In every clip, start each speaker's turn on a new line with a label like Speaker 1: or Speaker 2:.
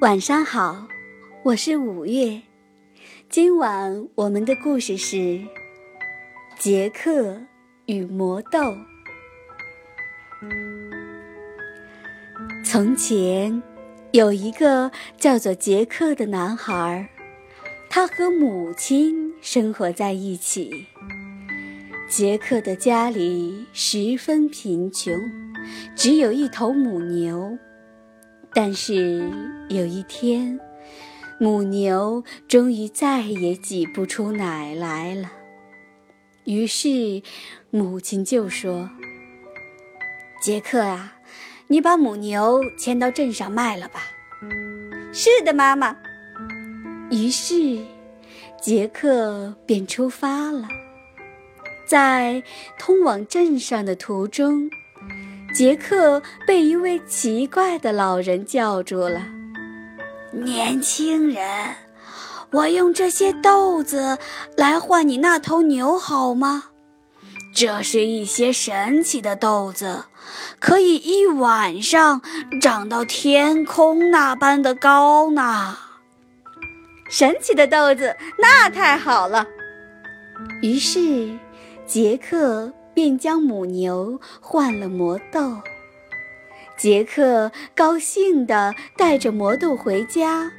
Speaker 1: 晚上好，我是五月。今晚我们的故事是《杰克与魔豆》。从前有一个叫做杰克的男孩，他和母亲生活在一起。杰克的家里十分贫穷，只有一头母牛。但是有一天，母牛终于再也挤不出奶来了。于是，母亲就说：“杰克啊，你把母牛牵到镇上卖了吧。”“
Speaker 2: 是的，妈妈。”
Speaker 1: 于是，杰克便出发了。在通往镇上的途中。杰克被一位奇怪的老人叫住了。
Speaker 2: 年轻人，我用这些豆子来换你那头牛好吗？这是一些神奇的豆子，可以一晚上长到天空那般的高呢。
Speaker 1: 神奇的豆子，那太好了。于是，杰克。便将母牛换了魔豆。杰克高兴地带着魔豆回家，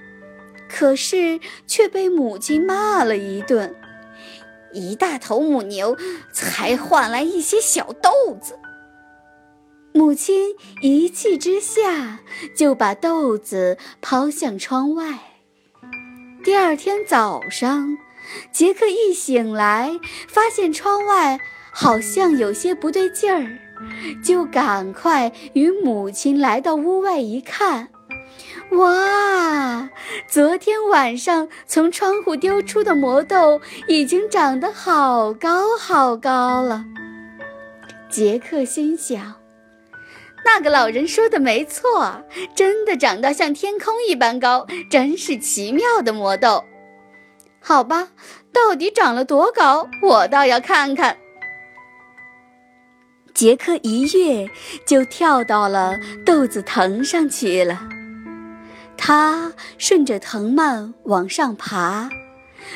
Speaker 1: 可是却被母亲骂了一顿：“
Speaker 2: 一大头母牛才换来一些小豆子。”
Speaker 1: 母亲一气之下就把豆子抛向窗外。第二天早上，杰克一醒来，发现窗外。好像有些不对劲儿，就赶快与母亲来到屋外一看，哇！昨天晚上从窗户丢出的魔豆已经长得好高好高了。杰克心想：那个老人说的没错，真的长到像天空一般高，真是奇妙的魔豆。好吧，到底长了多高，我倒要看看。杰克一跃就跳到了豆子藤上去了。他顺着藤蔓往上爬，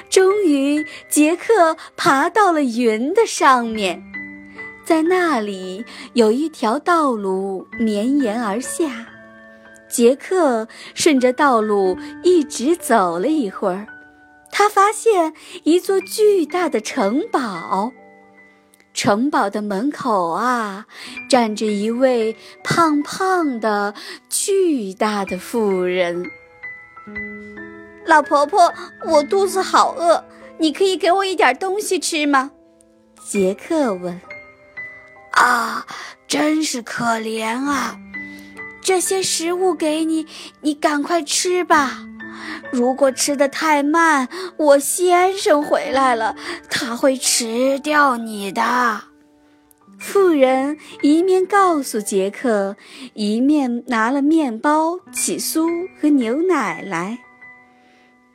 Speaker 1: 终于，杰克爬到了云的上面。在那里有一条道路绵延而下。杰克顺着道路一直走了一会儿，他发现一座巨大的城堡。城堡的门口啊，站着一位胖胖的、巨大的妇人。
Speaker 2: 老婆婆，我肚子好饿，你可以给我一点东西吃吗？
Speaker 1: 杰克问。
Speaker 2: 啊，真是可怜啊！这些食物给你，你赶快吃吧。如果吃的太慢，我先生回来了，他会吃掉你的。
Speaker 1: 妇人一面告诉杰克，一面拿了面包、起酥和牛奶来。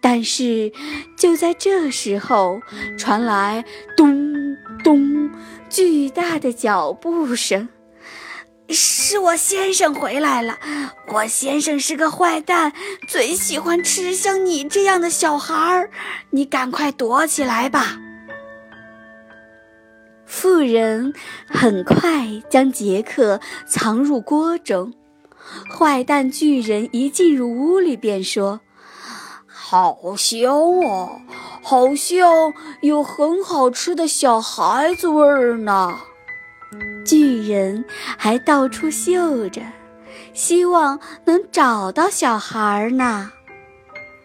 Speaker 1: 但是就在这时候，传来咚咚巨大的脚步声。
Speaker 2: 是我先生回来了。我先生是个坏蛋，最喜欢吃像你这样的小孩儿。你赶快躲起来吧。
Speaker 1: 妇人很快将杰克藏入锅中。坏蛋巨人一进入屋里便说：“
Speaker 2: 好香哦，好像有很好吃的小孩子味儿呢。”
Speaker 1: 巨人还到处嗅着，希望能找到小孩呢。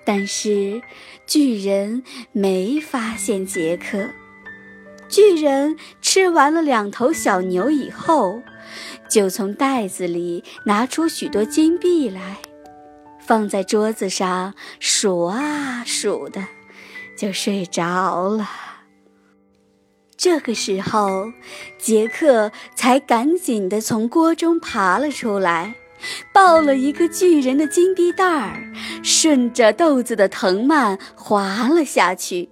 Speaker 1: 但是巨人没发现杰克。巨人吃完了两头小牛以后，就从袋子里拿出许多金币来，放在桌子上数啊数的，就睡着了。这个时候，杰克才赶紧地从锅中爬了出来，抱了一个巨人的金币袋儿，顺着豆子的藤蔓滑了下去。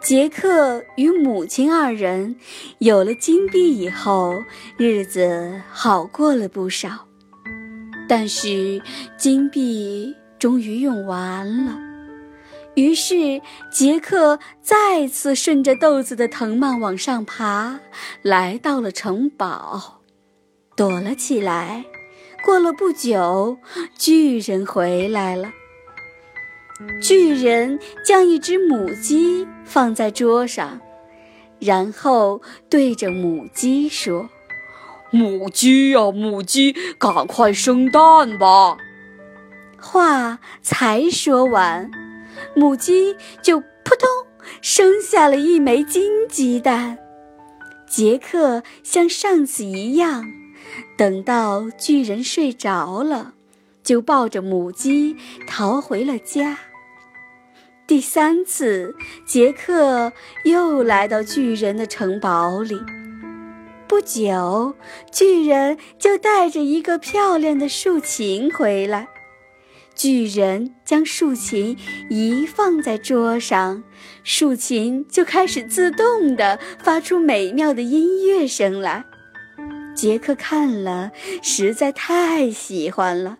Speaker 1: 杰克与母亲二人有了金币以后，日子好过了不少。但是金币终于用完了。于是，杰克再次顺着豆子的藤蔓往上爬，来到了城堡，躲了起来。过了不久，巨人回来了。巨人将一只母鸡放在桌上，然后对着母鸡说：“
Speaker 3: 母鸡呀，母鸡，赶快生蛋吧！”
Speaker 1: 话才说完，母鸡就扑通生下了一枚金鸡蛋。杰克像上次一样。等到巨人睡着了，就抱着母鸡逃回了家。第三次，杰克又来到巨人的城堡里。不久，巨人就带着一个漂亮的竖琴回来。巨人将竖琴一放在桌上，竖琴就开始自动地发出美妙的音乐声来。杰克看了，实在太喜欢了。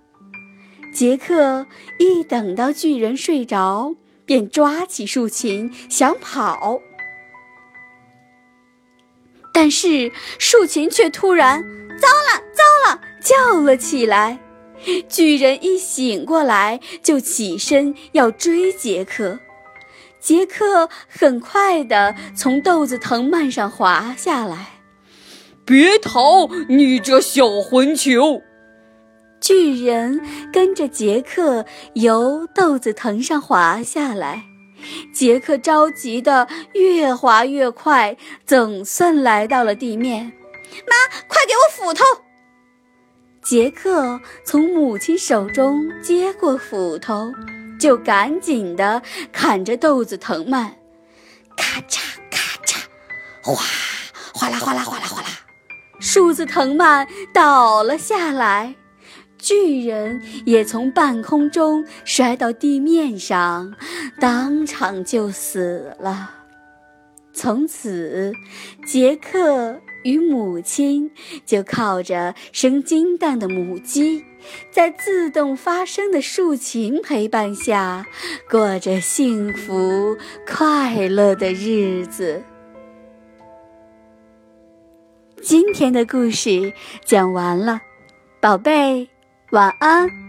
Speaker 1: 杰克一等到巨人睡着，便抓起竖琴想跑，但是竖琴却突然“糟了，糟了”叫了起来。巨人一醒过来，就起身要追杰克。杰克很快地从豆子藤蔓上滑下来。
Speaker 3: 别逃，你这小混球！
Speaker 1: 巨人跟着杰克由豆子藤上滑下来，杰克着急的越滑越快，总算来到了地面。
Speaker 2: 妈，快给我斧头！
Speaker 1: 杰克从母亲手中接过斧头，就赶紧的砍着豆子藤蔓，咔嚓咔嚓，哗，哗啦哗啦哗啦哗啦。树子藤蔓倒了下来，巨人也从半空中摔到地面上，当场就死了。从此，杰克与母亲就靠着生金蛋的母鸡，在自动发声的竖琴陪伴下，过着幸福快乐的日子。今天的故事讲完了，宝贝，晚安。